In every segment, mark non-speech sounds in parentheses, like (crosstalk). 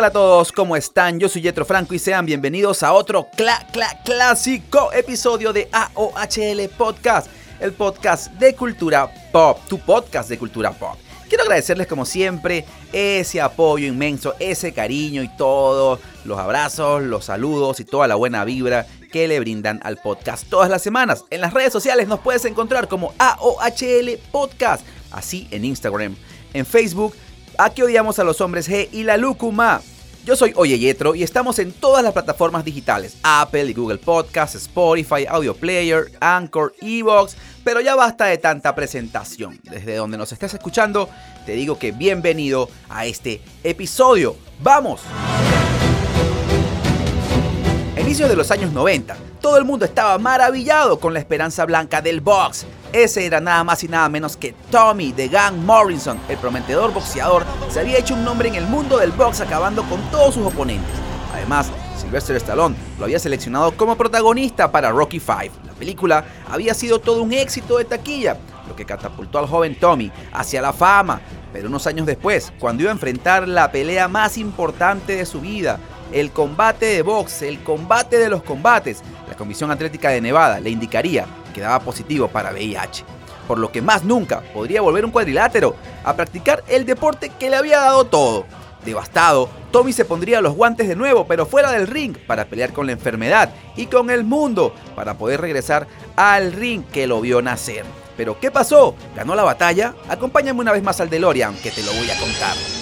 tal a todos? ¿Cómo están? Yo soy Jetro Franco y sean bienvenidos a otro cla cla clásico episodio de AOHL Podcast, el podcast de cultura pop, tu podcast de cultura pop. Quiero agradecerles como siempre ese apoyo inmenso, ese cariño y todos los abrazos, los saludos y toda la buena vibra que le brindan al podcast todas las semanas. En las redes sociales nos puedes encontrar como AOHL Podcast, así en Instagram, en Facebook Aquí odiamos a los hombres G y la lúcuma. Yo soy Oye Yetro y estamos en todas las plataformas digitales: Apple y Google Podcasts, Spotify, Audio Player, Anchor, Evox. Pero ya basta de tanta presentación. Desde donde nos estés escuchando, te digo que bienvenido a este episodio. ¡Vamos! Inicios de los años 90, todo el mundo estaba maravillado con la esperanza blanca del box. Ese era nada más y nada menos que Tommy de Gang Morrison, el prometedor boxeador, se había hecho un nombre en el mundo del box acabando con todos sus oponentes. Además, Sylvester Stallone lo había seleccionado como protagonista para Rocky V. La película había sido todo un éxito de taquilla, lo que catapultó al joven Tommy hacia la fama. Pero unos años después, cuando iba a enfrentar la pelea más importante de su vida, el combate de box, el combate de los combates, la Comisión Atlética de Nevada le indicaría que daba positivo para VIH, por lo que más nunca podría volver un cuadrilátero a practicar el deporte que le había dado todo. Devastado, Tommy se pondría los guantes de nuevo, pero fuera del ring, para pelear con la enfermedad y con el mundo, para poder regresar al ring que lo vio nacer. Pero ¿qué pasó? ¿Ganó la batalla? Acompáñame una vez más al DeLorean, que te lo voy a contar.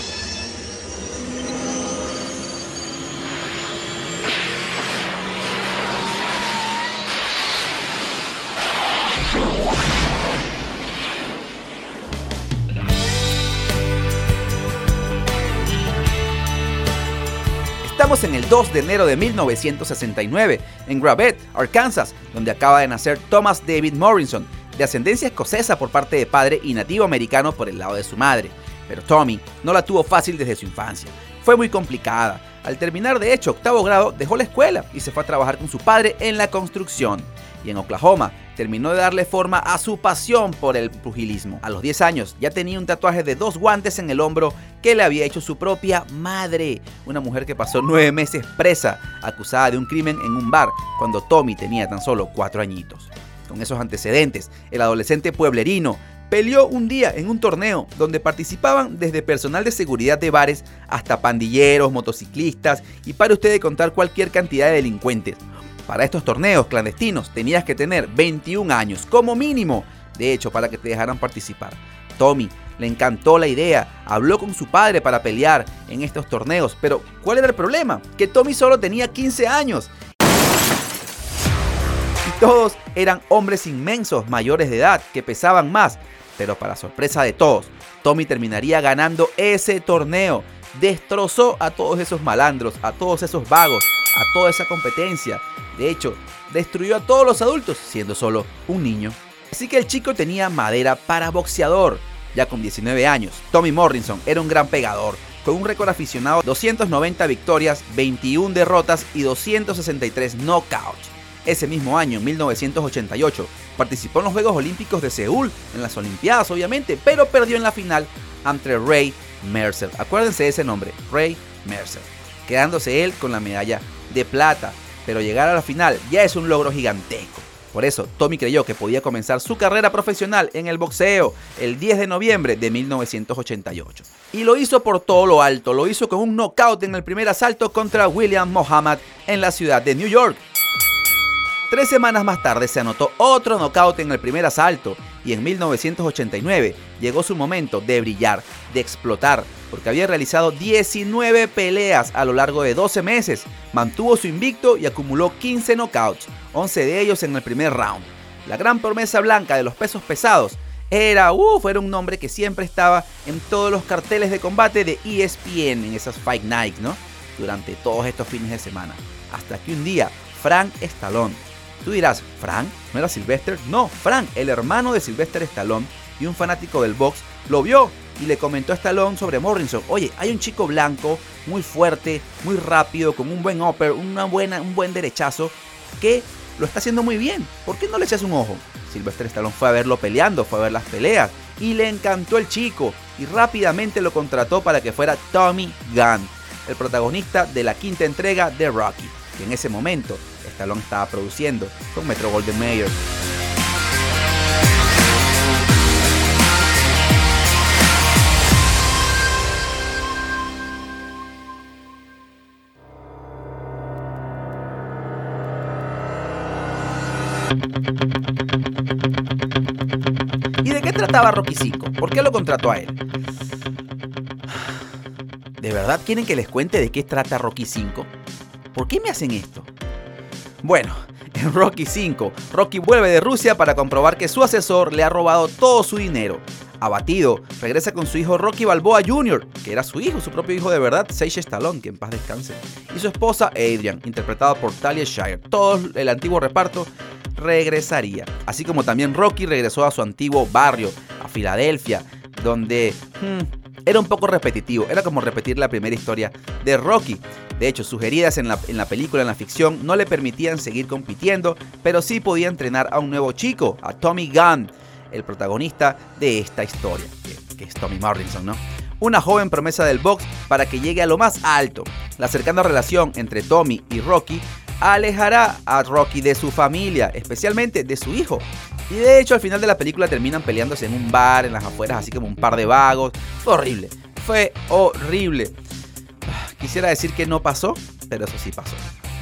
En el 2 de enero de 1969, en Gravette, Arkansas, donde acaba de nacer Thomas David Morrison, de ascendencia escocesa por parte de padre y nativo americano por el lado de su madre. Pero Tommy no la tuvo fácil desde su infancia. Fue muy complicada. Al terminar de hecho octavo grado, dejó la escuela y se fue a trabajar con su padre en la construcción. Y en Oklahoma terminó de darle forma a su pasión por el pugilismo. A los 10 años ya tenía un tatuaje de dos guantes en el hombro que le había hecho su propia madre, una mujer que pasó nueve meses presa, acusada de un crimen en un bar, cuando Tommy tenía tan solo cuatro añitos. Con esos antecedentes, el adolescente pueblerino peleó un día en un torneo donde participaban desde personal de seguridad de bares hasta pandilleros, motociclistas y para usted de contar cualquier cantidad de delincuentes. Para estos torneos clandestinos tenías que tener 21 años como mínimo, de hecho, para que te dejaran participar. Tommy le encantó la idea, habló con su padre para pelear en estos torneos, pero ¿cuál era el problema? Que Tommy solo tenía 15 años. Y todos eran hombres inmensos, mayores de edad, que pesaban más. Pero para sorpresa de todos, Tommy terminaría ganando ese torneo. Destrozó a todos esos malandros, a todos esos vagos, a toda esa competencia. De hecho, destruyó a todos los adultos siendo solo un niño. Así que el chico tenía madera para boxeador. Ya con 19 años, Tommy Morrison era un gran pegador, con un récord aficionado 290 victorias, 21 derrotas y 263 knockouts. Ese mismo año, 1988, participó en los Juegos Olímpicos de Seúl, en las Olimpiadas obviamente, pero perdió en la final ante Ray Mercer. Acuérdense de ese nombre, Ray Mercer, quedándose él con la medalla de plata pero llegar a la final ya es un logro gigantesco. Por eso, Tommy creyó que podía comenzar su carrera profesional en el boxeo el 10 de noviembre de 1988. Y lo hizo por todo lo alto, lo hizo con un knockout en el primer asalto contra William Muhammad en la ciudad de New York. Tres semanas más tarde se anotó otro knockout en el primer asalto y en 1989 llegó su momento de brillar, de explotar, porque había realizado 19 peleas a lo largo de 12 meses, mantuvo su invicto y acumuló 15 knockouts, 11 de ellos en el primer round. La gran promesa blanca de los pesos pesados era, uff, era un nombre que siempre estaba en todos los carteles de combate de ESPN en esas Fight Nights, ¿no? Durante todos estos fines de semana. Hasta que un día, Frank Stallone. Tú dirás, ¿Frank? ¿No era Sylvester? No, Frank, el hermano de Sylvester Stallone y un fanático del box, lo vio y le comentó a Stallone sobre Morrison. Oye, hay un chico blanco, muy fuerte, muy rápido, con un buen upper, una buena, un buen derechazo, que lo está haciendo muy bien. ¿Por qué no le echas un ojo? Sylvester Stallone fue a verlo peleando, fue a ver las peleas y le encantó el chico y rápidamente lo contrató para que fuera Tommy Gunn. el protagonista de la quinta entrega de Rocky, que en ese momento Stallone estaba produciendo con Metro Golden Mayer. ¿Y de qué trataba Rocky 5? ¿Por qué lo contrató a él? ¿De verdad quieren que les cuente de qué trata Rocky 5? ¿Por qué me hacen esto? Bueno, (laughs) en Rocky 5, Rocky vuelve de Rusia para comprobar que su asesor le ha robado todo su dinero. Abatido, regresa con su hijo Rocky Balboa Jr., que era su hijo, su propio hijo de verdad, Sage Stallone, que en paz descanse, y su esposa Adrian, interpretada por Talia Shire. Todo el antiguo reparto regresaría. Así como también Rocky regresó a su antiguo barrio, a Filadelfia, donde hmm, era un poco repetitivo, era como repetir la primera historia de Rocky. De hecho, sus heridas en la, en la película, en la ficción, no le permitían seguir compitiendo, pero sí podía entrenar a un nuevo chico, a Tommy Gunn, el protagonista de esta historia, que, que es Tommy Morrison, ¿no? Una joven promesa del box para que llegue a lo más alto. La cercana relación entre Tommy y Rocky alejará a Rocky de su familia, especialmente de su hijo. Y de hecho al final de la película terminan peleándose en un bar, en las afueras, así como un par de vagos. Fue horrible, fue horrible. Quisiera decir que no pasó, pero eso sí pasó.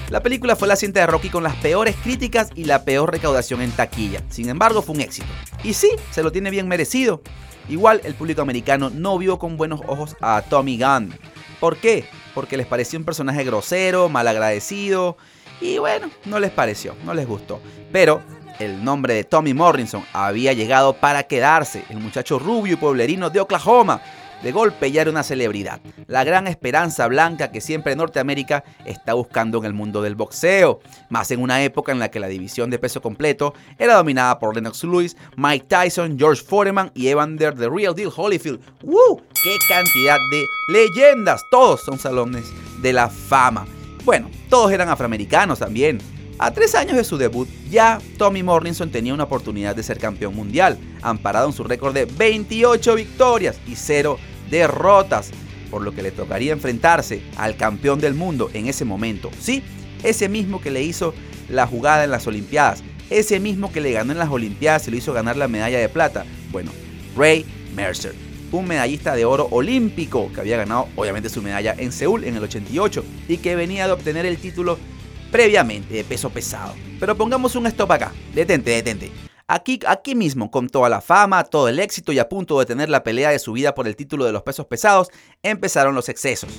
La película fue la cinta de Rocky con las peores críticas y la peor recaudación en taquilla. Sin embargo, fue un éxito. Y sí, se lo tiene bien merecido. Igual el público americano no vio con buenos ojos a Tommy Gunn. ¿Por qué? Porque les pareció un personaje grosero, malagradecido y bueno, no les pareció, no les gustó. Pero el nombre de Tommy Morrison había llegado para quedarse. El muchacho rubio y pueblerino de Oklahoma. De golpe ya era una celebridad. La gran esperanza blanca que siempre Norteamérica está buscando en el mundo del boxeo. Más en una época en la que la división de peso completo era dominada por Lennox Lewis, Mike Tyson, George Foreman y Evander The Real Deal Holyfield. ¡Woo! ¡Qué cantidad de leyendas! Todos son salones de la fama. Bueno, todos eran afroamericanos también. A tres años de su debut, ya Tommy Morrison tenía una oportunidad de ser campeón mundial, amparado en su récord de 28 victorias y 0 derrotas, por lo que le tocaría enfrentarse al campeón del mundo en ese momento. Sí, ese mismo que le hizo la jugada en las Olimpiadas, ese mismo que le ganó en las Olimpiadas y lo hizo ganar la medalla de plata. Bueno, Ray Mercer un medallista de oro olímpico que había ganado obviamente su medalla en Seúl en el 88 y que venía de obtener el título previamente de peso pesado. Pero pongamos un stop acá, detente, detente. Aquí, aquí mismo, con toda la fama, todo el éxito y a punto de tener la pelea de su vida por el título de los pesos pesados, empezaron los excesos.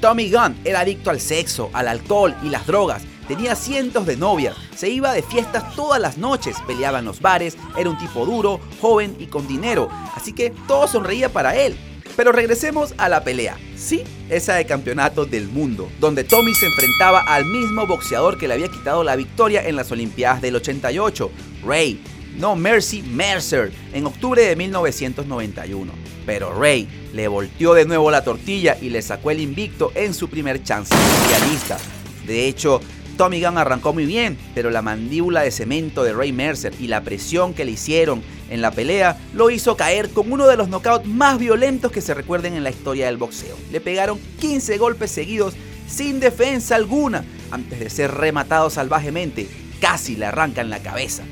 Tommy Gunn era adicto al sexo, al alcohol y las drogas Tenía cientos de novias, se iba de fiestas todas las noches, peleaba en los bares, era un tipo duro, joven y con dinero, así que todo sonreía para él. Pero regresemos a la pelea. Sí, esa de campeonato del mundo, donde Tommy se enfrentaba al mismo boxeador que le había quitado la victoria en las Olimpiadas del 88, Ray, no Mercy Mercer, en octubre de 1991. Pero Ray le volteó de nuevo la tortilla y le sacó el invicto en su primer chance mundialista. De hecho, Tommy Gunn arrancó muy bien, pero la mandíbula de cemento de Ray Mercer y la presión que le hicieron en la pelea lo hizo caer con uno de los knockouts más violentos que se recuerden en la historia del boxeo. Le pegaron 15 golpes seguidos sin defensa alguna antes de ser rematado salvajemente. Casi le arrancan la cabeza.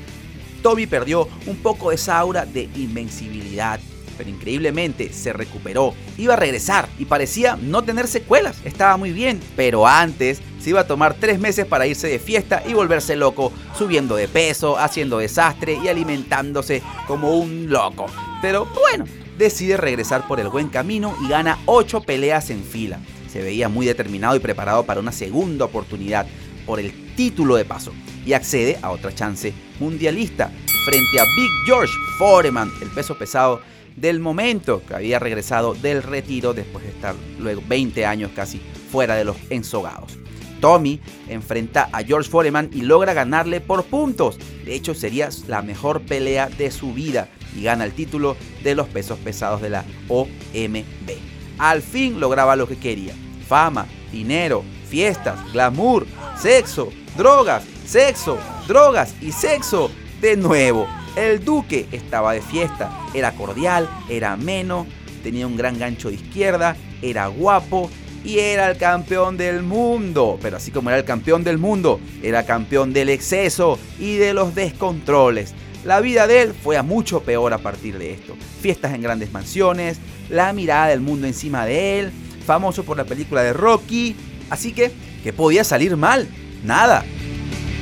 Tommy perdió un poco esa aura de invencibilidad pero increíblemente se recuperó. Iba a regresar y parecía no tener secuelas. Estaba muy bien, pero antes se iba a tomar tres meses para irse de fiesta y volverse loco, subiendo de peso, haciendo desastre y alimentándose como un loco. Pero bueno, decide regresar por el buen camino y gana ocho peleas en fila. Se veía muy determinado y preparado para una segunda oportunidad por el título de paso y accede a otra chance mundialista frente a Big George Foreman, el peso pesado del momento que había regresado del retiro después de estar luego 20 años casi fuera de los ensogados. Tommy enfrenta a George Foreman y logra ganarle por puntos. De hecho, sería la mejor pelea de su vida y gana el título de los pesos pesados de la OMB. Al fin lograba lo que quería. Fama, dinero, fiestas, glamour, sexo, drogas, sexo, drogas y sexo de nuevo. El duque estaba de fiesta, era cordial, era ameno, tenía un gran gancho de izquierda, era guapo y era el campeón del mundo. Pero así como era el campeón del mundo, era campeón del exceso y de los descontroles. La vida de él fue a mucho peor a partir de esto. Fiestas en grandes mansiones, la mirada del mundo encima de él, famoso por la película de Rocky. Así que, ¿qué podía salir mal? Nada.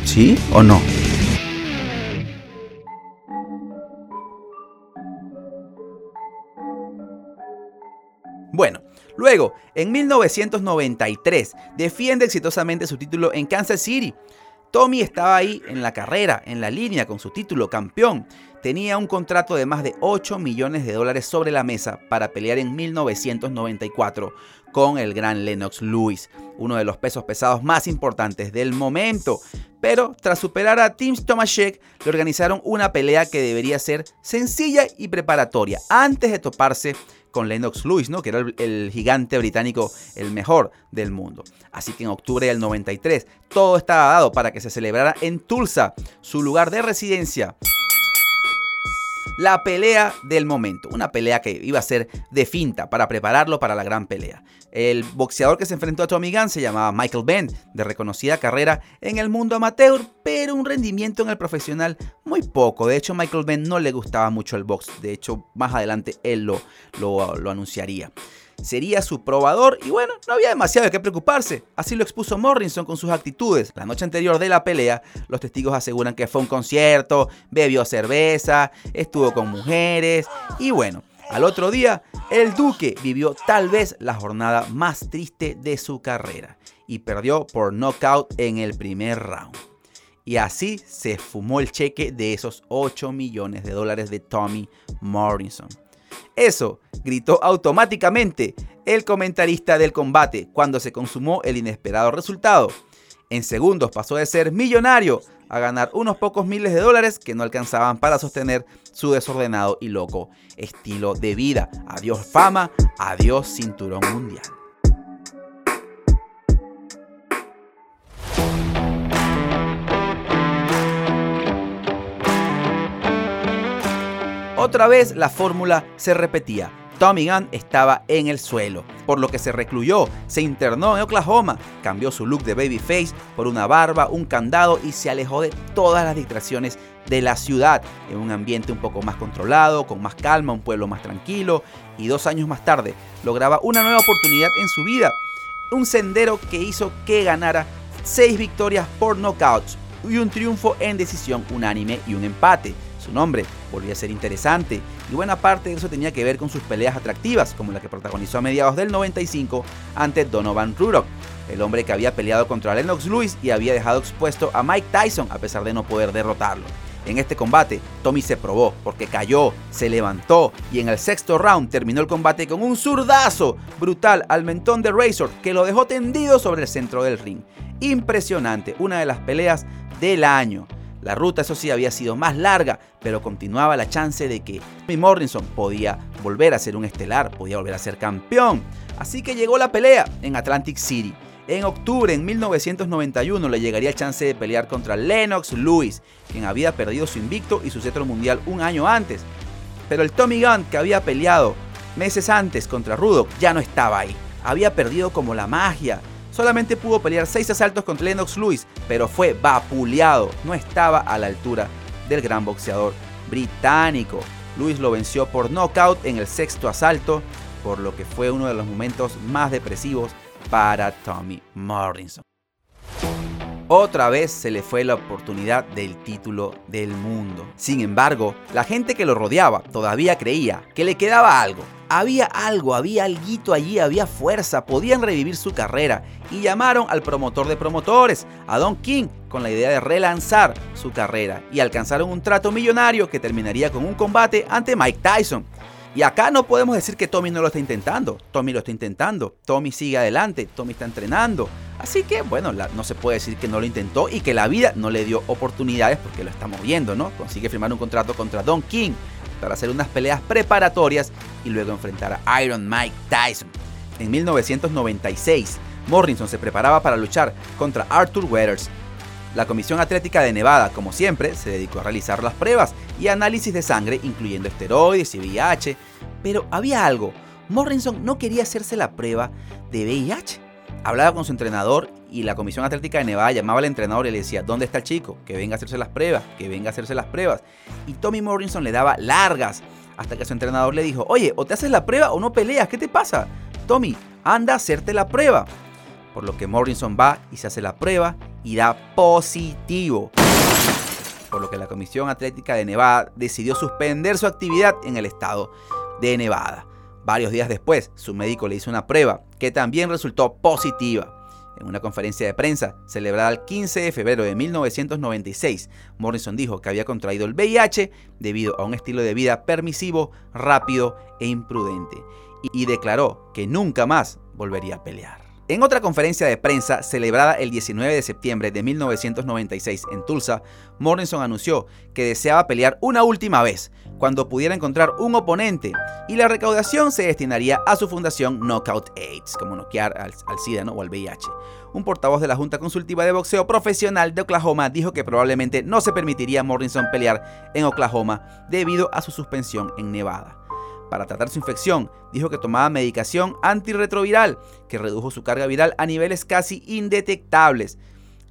¿Sí o no? Bueno, luego, en 1993, defiende exitosamente su título en Kansas City. Tommy estaba ahí en la carrera, en la línea, con su título campeón. Tenía un contrato de más de 8 millones de dólares sobre la mesa para pelear en 1994 con el gran Lennox Lewis, uno de los pesos pesados más importantes del momento. Pero tras superar a Tim Tomaszek, le organizaron una pelea que debería ser sencilla y preparatoria antes de toparse con Lennox Lewis, ¿no? que era el, gigante británico el mejor del mundo. Así que en octubre del 93 todo estaba dado para que se celebrara en Tulsa, su lugar de residencia la pelea del momento. Una pelea que iba a ser de finta para prepararlo para la gran pelea. El boxeador que se enfrentó a Tommy Gunn se llamaba Michael Benn, de reconocida carrera en el mundo amateur, pero un rendimiento en el profesional muy poco. De hecho, Michael Benn no le gustaba mucho el box. De hecho, más adelante él lo, lo anunciaría sería su probador y bueno, no había demasiado de qué preocuparse. Así lo expuso Morrison con sus actitudes. La noche anterior de la pelea, los testigos aseguran que fue un concierto, bebió cerveza, estuvo con mujeres y bueno, al otro día, el Duque vivió tal vez la jornada más triste de su carrera y perdió por knockout en el primer round. Y así se fumó el cheque de esos 8 millones de dólares de Tommy Morrison. Eso gritó automáticamente el comentarista del combate cuando se consumó el inesperado resultado. En segundos pasó de ser millonario a ganar unos pocos miles de dólares que no alcanzaban para sostener su desordenado y loco estilo de vida. Adiós fama, adiós cinturón mundial. Otra vez la fórmula se repetía. Tommy Gunn estaba en el suelo, por lo que se recluyó, se internó en Oklahoma, cambió su look de babyface por una barba, un candado y se alejó de todas las distracciones de la ciudad, en un ambiente un poco más controlado, con más calma, un pueblo más tranquilo, y dos años más tarde lograba una nueva oportunidad en su vida, un sendero que hizo que ganara seis victorias por knockouts y un triunfo en decisión unánime y un empate. Su nombre volvía a ser interesante y buena parte de eso tenía que ver con sus peleas atractivas, como la que protagonizó a mediados del 95 ante Donovan Rurock, el hombre que había peleado contra Lennox Lewis y había dejado expuesto a Mike Tyson a pesar de no poder derrotarlo. En este combate, Tommy se probó porque cayó, se levantó y en el sexto round terminó el combate con un zurdazo brutal al mentón de Razor que lo dejó tendido sobre el centro del ring. Impresionante, una de las peleas del año. La ruta, eso sí, había sido más larga, pero continuaba la chance de que Tommy Morrison podía volver a ser un estelar, podía volver a ser campeón. Así que llegó la pelea en Atlantic City. En octubre en 1991 le llegaría el chance de pelear contra Lennox Lewis, quien había perdido su invicto y su cetro mundial un año antes. Pero el Tommy Gunn que había peleado meses antes contra Ruddock ya no estaba ahí. Había perdido como la magia, Solamente pudo pelear 6 asaltos contra Lennox Lewis, pero fue vapuleado. No estaba a la altura del gran boxeador británico. Lewis lo venció por knockout en el sexto asalto, por lo que fue uno de los momentos más depresivos para Tommy Morrison. Otra vez se le fue la oportunidad del título del mundo. Sin embargo, la gente que lo rodeaba todavía creía que le quedaba algo, había algo, había alguito allí, había fuerza, podían revivir su carrera y llamaron al promotor de promotores, a Don King, con la idea de relanzar su carrera y alcanzaron un trato millonario que terminaría con un combate ante Mike Tyson. Y acá no podemos decir que Tommy no lo está intentando, Tommy lo está intentando, Tommy sigue adelante, Tommy está entrenando. Así que bueno, no se puede decir que no lo intentó y que la vida no le dio oportunidades porque lo estamos viendo, ¿no? Consigue firmar un contrato contra Don King para hacer unas peleas preparatorias y luego enfrentar a Iron Mike Tyson. En 1996, Morrison se preparaba para luchar contra Arthur Weathers. La Comisión Atlética de Nevada, como siempre, se dedicó a realizar las pruebas y análisis de sangre, incluyendo esteroides y VIH, pero había algo. Morrison no quería hacerse la prueba de VIH. Hablaba con su entrenador y la Comisión Atlética de Nevada llamaba al entrenador y le decía, ¿dónde está el chico? Que venga a hacerse las pruebas, que venga a hacerse las pruebas. Y Tommy Morrison le daba largas hasta que su entrenador le dijo, oye, o te haces la prueba o no peleas, ¿qué te pasa? Tommy, anda a hacerte la prueba. Por lo que Morrison va y se hace la prueba y da positivo. Por lo que la Comisión Atlética de Nevada decidió suspender su actividad en el estado de Nevada. Varios días después, su médico le hizo una prueba que también resultó positiva. En una conferencia de prensa celebrada el 15 de febrero de 1996, Morrison dijo que había contraído el VIH debido a un estilo de vida permisivo, rápido e imprudente, y declaró que nunca más volvería a pelear. En otra conferencia de prensa celebrada el 19 de septiembre de 1996 en Tulsa, Morrison anunció que deseaba pelear una última vez, cuando pudiera encontrar un oponente, y la recaudación se destinaría a su fundación Knockout AIDS, como noquear al, SIDA o al VIH. Un portavoz de la Junta Consultiva de Boxeo Profesional de Oklahoma dijo que probablemente no se permitiría a Morrison pelear en Oklahoma debido a su suspensión en Nevada para tratar su infección. Dijo que tomaba medicación antirretroviral que redujo su carga viral a niveles casi indetectables.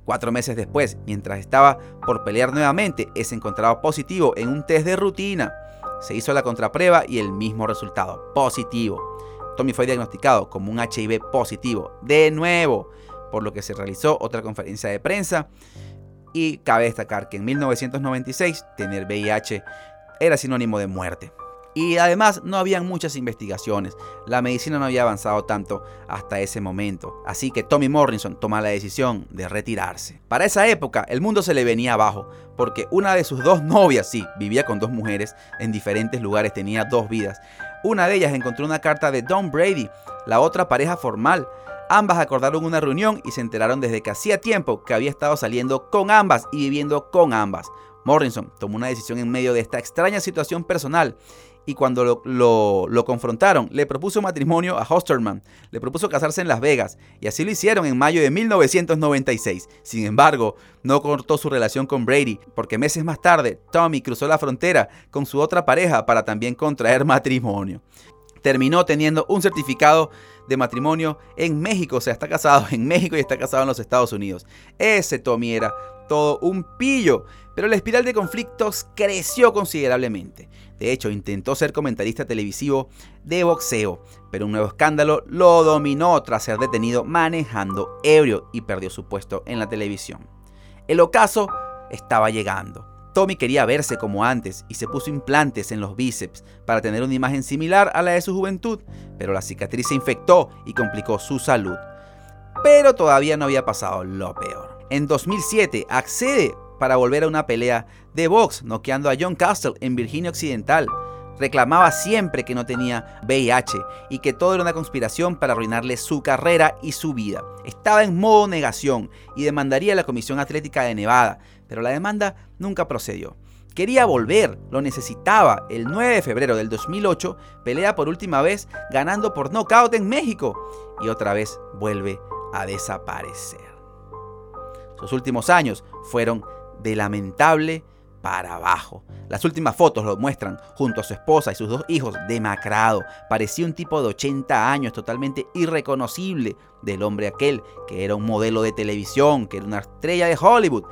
Cuatro meses después, mientras estaba por pelear nuevamente, es encontrado positivo en un test de rutina. Se hizo la contraprueba y el mismo resultado, positivo. Tommy fue diagnosticado como un HIV positivo, de nuevo, por lo que se realizó otra conferencia de prensa. Y cabe destacar que en 1996 tener VIH era sinónimo de muerte. Y además no habían muchas investigaciones, la medicina no había avanzado tanto hasta ese momento, así que Tommy Morrison toma la decisión de retirarse. Para esa época el mundo se le venía abajo, porque una de sus dos novias, sí, vivía con dos mujeres en diferentes lugares, tenía dos vidas. Una de ellas encontró una carta de Don Brady, la otra pareja formal. Ambas acordaron una reunión y se enteraron desde que hacía tiempo que había estado saliendo con ambas y viviendo con ambas. Morrison tomó una decisión en medio de esta extraña situación personal y cuando lo, confrontaron, le propuso matrimonio a Hosterman, le propuso casarse en Las Vegas, y así lo hicieron en mayo de 1996. Sin embargo, no cortó su relación con Brady, porque meses más tarde, Tommy cruzó la frontera con su otra pareja para también contraer matrimonio. Terminó teniendo un certificado de matrimonio en México, o sea, está casado en México y está casado en los Estados Unidos. Ese Tommy era todo un pillo, pero la espiral de conflictos creció considerablemente. De hecho, intentó ser comentarista televisivo de boxeo, pero un nuevo escándalo lo dominó tras ser detenido manejando ebrio y perdió su puesto en la televisión. El ocaso estaba llegando. Tommy quería verse como antes y se puso implantes en los bíceps para tener una imagen similar a la de su juventud, pero la cicatriz se infectó y complicó su salud. Pero todavía no había pasado lo peor. En 2007 accede para volver a una pelea de box, noqueando a John Castle en Virginia Occidental. Reclamaba siempre que no tenía VIH y que todo era una conspiración para arruinarle su carrera y su vida. Estaba en modo negación y demandaría a la Comisión Atlética de Nevada, pero la demanda nunca procedió. Quería volver, lo necesitaba. El 9 de febrero del 2008 pelea por última vez ganando por nocaut en México y otra vez vuelve a desaparecer. Sus últimos años fueron de lamentable para abajo. Las últimas fotos lo muestran junto a su esposa y sus dos hijos demacrado. Parecía un tipo de 80 años totalmente irreconocible del hombre aquel que era un modelo de televisión, que era una estrella de Hollywood.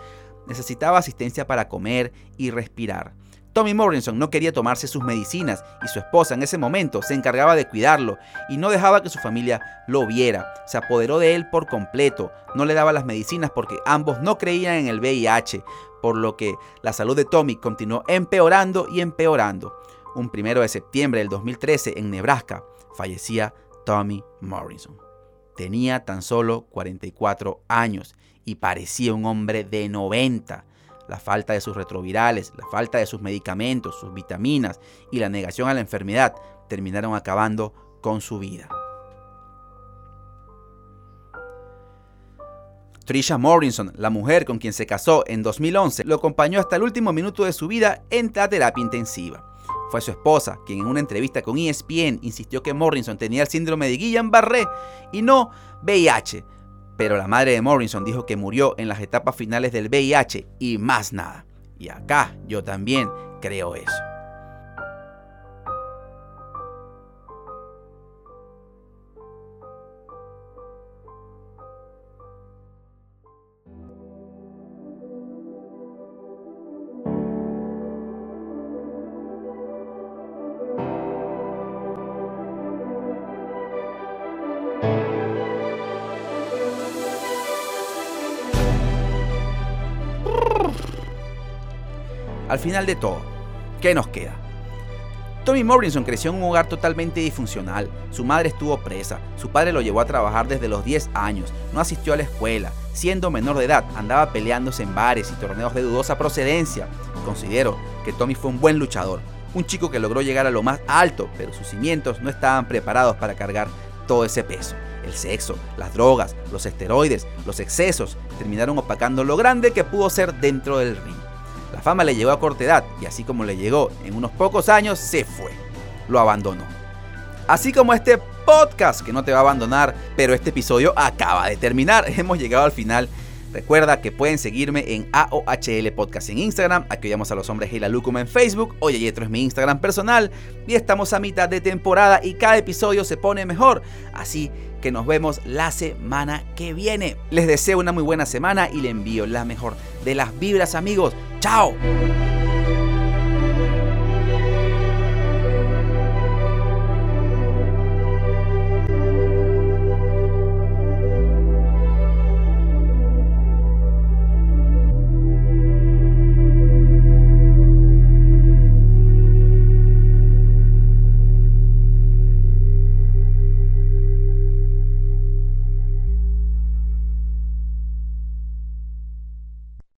Necesitaba asistencia para comer y respirar. Tommy Morrison no quería tomarse sus medicinas y su esposa en ese momento se encargaba de cuidarlo y no dejaba que su familia lo viera. Se apoderó de él por completo, no le daba las medicinas porque ambos no creían en el VIH, por lo que la salud de Tommy continuó empeorando y empeorando. Un primero de septiembre del 2013 en Nebraska fallecía Tommy Morrison. Tenía tan solo 44 años y parecía un hombre de 90 la falta de sus retrovirales, la falta de sus medicamentos, sus vitaminas y la negación a la enfermedad terminaron acabando con su vida. Trisha Morrison, la mujer con quien se casó en 2011, lo acompañó hasta el último minuto de su vida en la terapia intensiva. Fue su esposa quien en una entrevista con ESPN insistió que Morrison tenía el síndrome de Guillain-Barré y no VIH, pero la madre de Morrison dijo que murió en las etapas finales del VIH y más nada. Y acá yo también creo eso. Final de todo, ¿qué nos queda? Tommy Morrison creció en un hogar totalmente disfuncional. Su madre estuvo presa, su padre lo llevó a trabajar desde los 10 años, no asistió a la escuela, siendo menor de edad andaba peleándose en bares y torneos de dudosa procedencia. Considero que Tommy fue un buen luchador, un chico que logró llegar a lo más alto, pero sus cimientos no estaban preparados para cargar todo ese peso. El sexo, las drogas, los esteroides, los excesos terminaron opacando lo grande que pudo ser dentro del ring. Fama le llegó a corta edad y así como le llegó en unos pocos años, se fue. Lo abandonó. Así como este podcast que no te va a abandonar, pero este episodio acaba de terminar. (laughs) Hemos llegado al final. Recuerda que pueden seguirme en AOHL Podcast en Instagram, aquí a los hombres y la Lucuma en Facebook, Oye Yetro es mi Instagram personal y estamos a mitad de temporada y cada episodio se pone mejor. Así que nos vemos la semana que viene. Les deseo una muy buena semana y le envío la mejor de las vibras amigos. ¡Chao!